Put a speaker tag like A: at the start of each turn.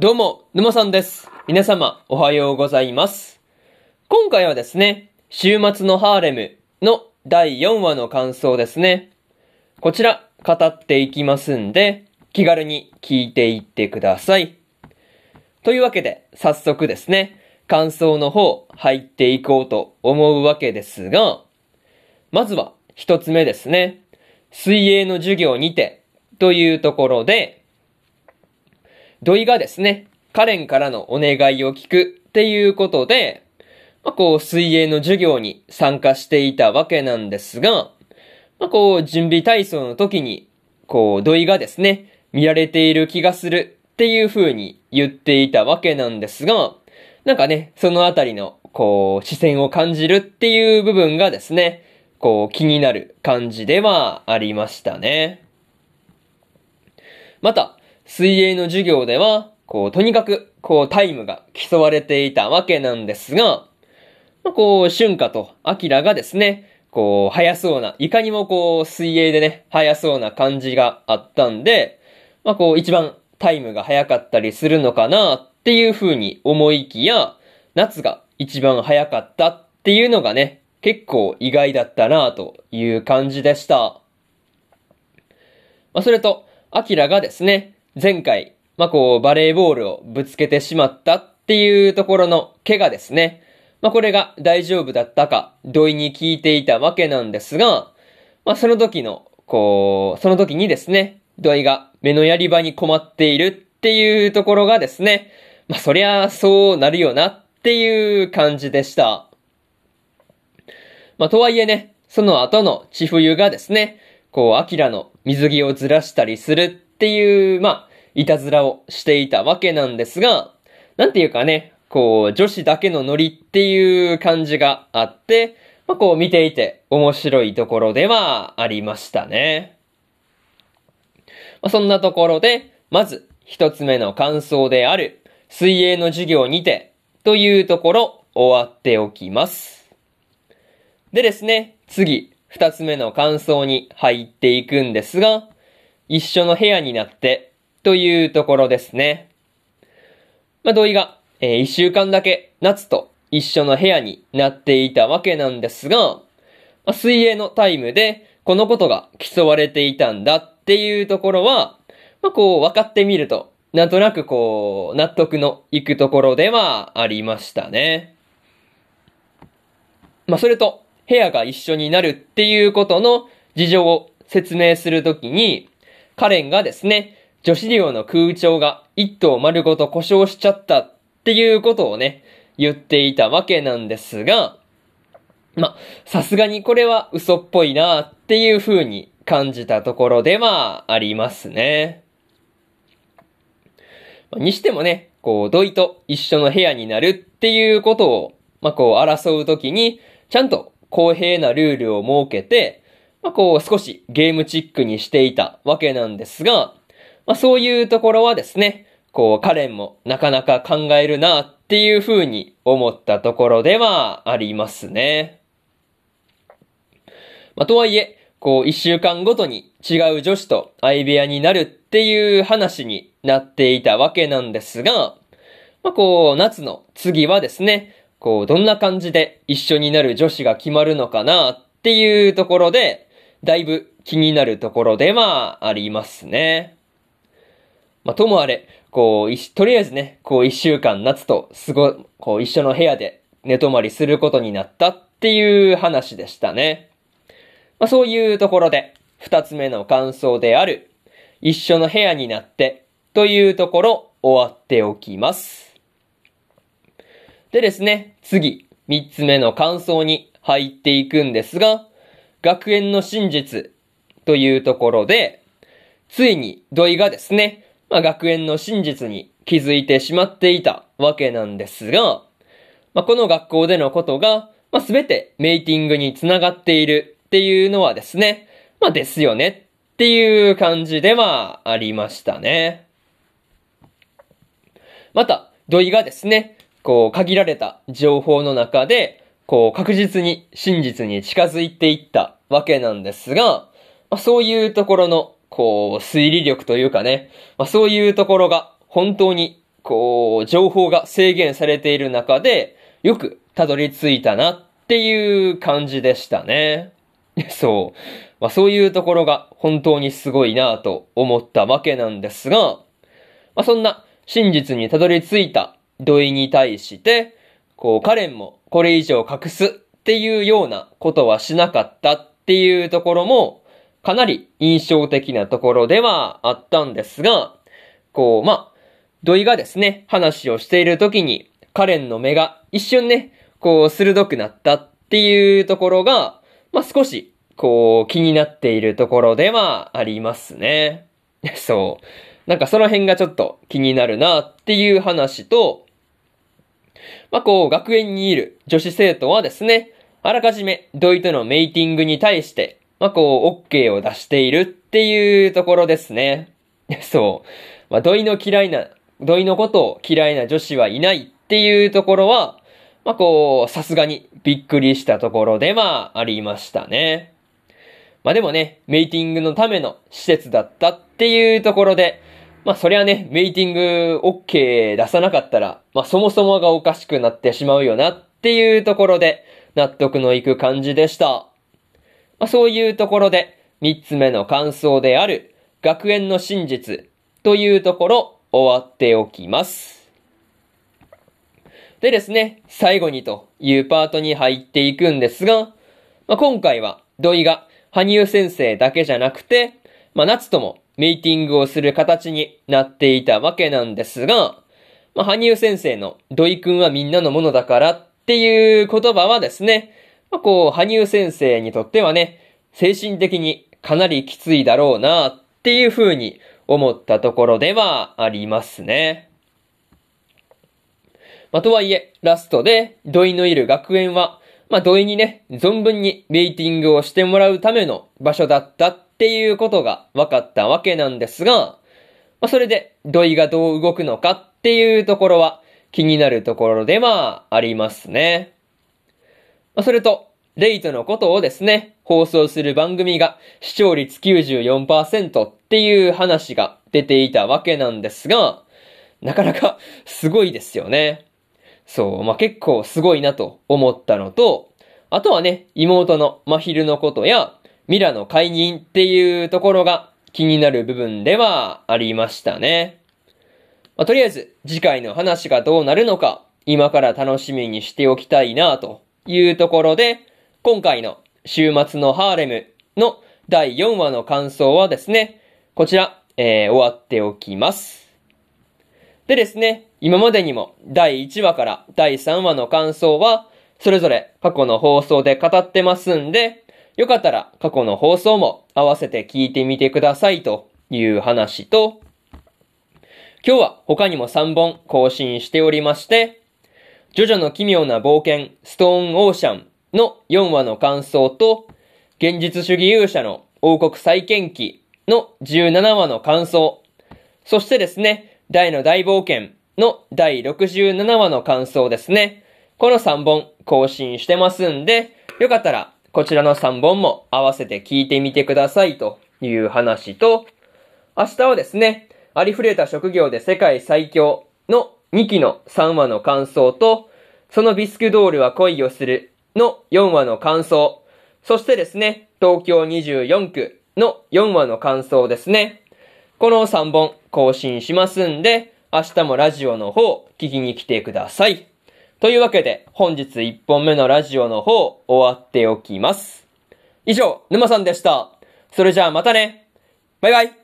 A: どうも、沼さんです。皆様、おはようございます。今回はですね、週末のハーレムの第4話の感想ですね。こちら、語っていきますんで、気軽に聞いていってください。というわけで、早速ですね、感想の方、入っていこうと思うわけですが、まずは、一つ目ですね。水泳の授業にて、というところで、土井がですね、カレンからのお願いを聞くっていうことで、まあ、こう、水泳の授業に参加していたわけなんですが、まあ、こう、準備体操の時に、こう、土井がですね、見られている気がするっていう風に言っていたわけなんですが、なんかね、そのあたりの、こう、視線を感じるっていう部分がですね、こう、気になる感じではありましたね。また、水泳の授業では、こう、とにかく、こう、タイムが競われていたわけなんですが、まあ、こう、春夏とアキラがですね、こう、速そうな、いかにもこう、水泳でね、速そうな感じがあったんで、まあ、こう、一番タイムが速かったりするのかなっていう風に思いきや、夏が一番速かったっていうのがね、結構意外だったなという感じでした。まあ、それと、アキラがですね、前回、まあ、こう、バレーボールをぶつけてしまったっていうところの怪我ですね。まあ、これが大丈夫だったか、土井に聞いていたわけなんですが、まあ、その時の、こう、その時にですね、土井が目のやり場に困っているっていうところがですね、まあ、そりゃそうなるよなっていう感じでした。まあ、とはいえね、その後の千冬がですね、こう、アキラの水着をずらしたりするっていう、まあ、いたずらをしていたわけなんですが、なんていうかね、こう、女子だけのノリっていう感じがあって、まあ、こう見ていて面白いところではありましたね。まあ、そんなところで、まず一つ目の感想である、水泳の授業にて、というところ終わっておきます。でですね、次、二つ目の感想に入っていくんですが、一緒の部屋になって、というところですね。まあ、土井が、えー一週間だけ夏と一緒の部屋になっていたわけなんですが、まあ、水泳のタイムでこのことが競われていたんだっていうところは、まあ、こう分かってみると、なんとなくこう、納得のいくところではありましたね。まあ、それと、部屋が一緒になるっていうことの事情を説明するときに、カレンがですね、女子寮の空調が一棟丸ごと故障しちゃったっていうことをね、言っていたわけなんですが、ま、さすがにこれは嘘っぽいなっていう風に感じたところではありますね。にしてもね、こう、土井と一緒の部屋になるっていうことを、まあ、こう、争うときに、ちゃんと公平なルールを設けて、まあ、こう、少しゲームチックにしていたわけなんですが、まあ、そういうところはですね、こう、カレンもなかなか考えるなっていう風に思ったところではありますね。まあ、とはいえ、こう、一週間ごとに違う女子と相部屋になるっていう話になっていたわけなんですが、まあ、こう、夏の次はですね、こう、どんな感じで一緒になる女子が決まるのかなっていうところで、だいぶ気になるところではありますね。まあ、ともあれ、こう、とりあえずね、こう一週間夏と過ご、こう一緒の部屋で寝泊まりすることになったっていう話でしたね。まあ、そういうところで、二つ目の感想である、一緒の部屋になって、というところ、終わっておきます。でですね、次、三つ目の感想に入っていくんですが、学園の真実というところで、ついに土井がですね、まあ、学園の真実に気づいてしまっていたわけなんですが、まあ、この学校でのことが、まあ、全てメイティングにつながっているっていうのはですね、まあ、ですよねっていう感じではありましたね。また、土井がですね、こう、限られた情報の中で、こう、確実に真実に近づいていったわけなんですが、まあ、そういうところの、こう、推理力というかね、まあ、そういうところが本当にこう、情報が制限されている中で、よくたどり着いたなっていう感じでしたね。そう。まあそういうところが本当にすごいなと思ったわけなんですが、まあそんな真実にたどり着いた土井に対して、こう、カレンもこれ以上隠すっていうようなことはしなかったっていうところも、かなり印象的なところではあったんですが、こう、まあ、土井がですね、話をしている時に、カレンの目が一瞬ね、こう、鋭くなったっていうところが、まあ、少し、こう、気になっているところではありますね。そう。なんかその辺がちょっと気になるなっていう話と、まあ、こう、学園にいる女子生徒はですね、あらかじめ土井とのメイティングに対して、まあ、こう、OK を出しているっていうところですね。そう。まあ、土井の嫌いな、土井のことを嫌いな女子はいないっていうところは、まあ、こう、さすがにびっくりしたところではありましたね。まあ、でもね、メイティングのための施設だったっていうところで、まあそりゃね、メイティング OK 出さなかったら、まあそもそもがおかしくなってしまうよなっていうところで納得のいく感じでした。まあそういうところで三つ目の感想である学園の真実というところ終わっておきます。でですね、最後にというパートに入っていくんですが、まあ、今回は土井が羽生先生だけじゃなくて、まあ、夏ともメイティングをする形になっていたわけなんですが、まあ、羽生先生の土井くんはみんなのものだからっていう言葉はですね、まあ、こう、羽生先生にとってはね、精神的にかなりきついだろうなっていうふうに思ったところではありますね。まあ、とはいえ、ラストで土井のいる学園は、まあ、土井にね、存分にメイティングをしてもらうための場所だったっていうことが分かったわけなんですが、まあ、それで土井がどう動くのかっていうところは気になるところではありますね。まあ、それと、レイトのことをですね、放送する番組が視聴率94%っていう話が出ていたわけなんですが、なかなかすごいですよね。そう、まあ、結構すごいなと思ったのと、あとはね、妹の真昼のことや、ミラの解任っていうところが気になる部分ではありましたね。まあ、とりあえず次回の話がどうなるのか今から楽しみにしておきたいなというところで今回の週末のハーレムの第4話の感想はですね、こちら、えー、終わっておきます。でですね、今までにも第1話から第3話の感想はそれぞれ過去の放送で語ってますんで、よかったら過去の放送も合わせて聞いてみてくださいという話と、今日は他にも3本更新しておりまして、ジョジョの奇妙な冒険、ストーンオーシャンの4話の感想と、現実主義勇者の王国再建記の17話の感想、そしてですね、大の大冒険の第67話の感想ですね。この3本更新してますんで、よかったらこちらの3本も合わせて聞いてみてくださいという話と、明日はですね、ありふれた職業で世界最強の2期の3話の感想と、そのビスクドールは恋をするの4話の感想、そしてですね、東京24区の4話の感想ですね。この3本更新しますんで、明日もラジオの方聞きに来てください。というわけで、本日1本目のラジオの方、終わっておきます。以上、沼さんでした。それじゃあまたね。バイバイ。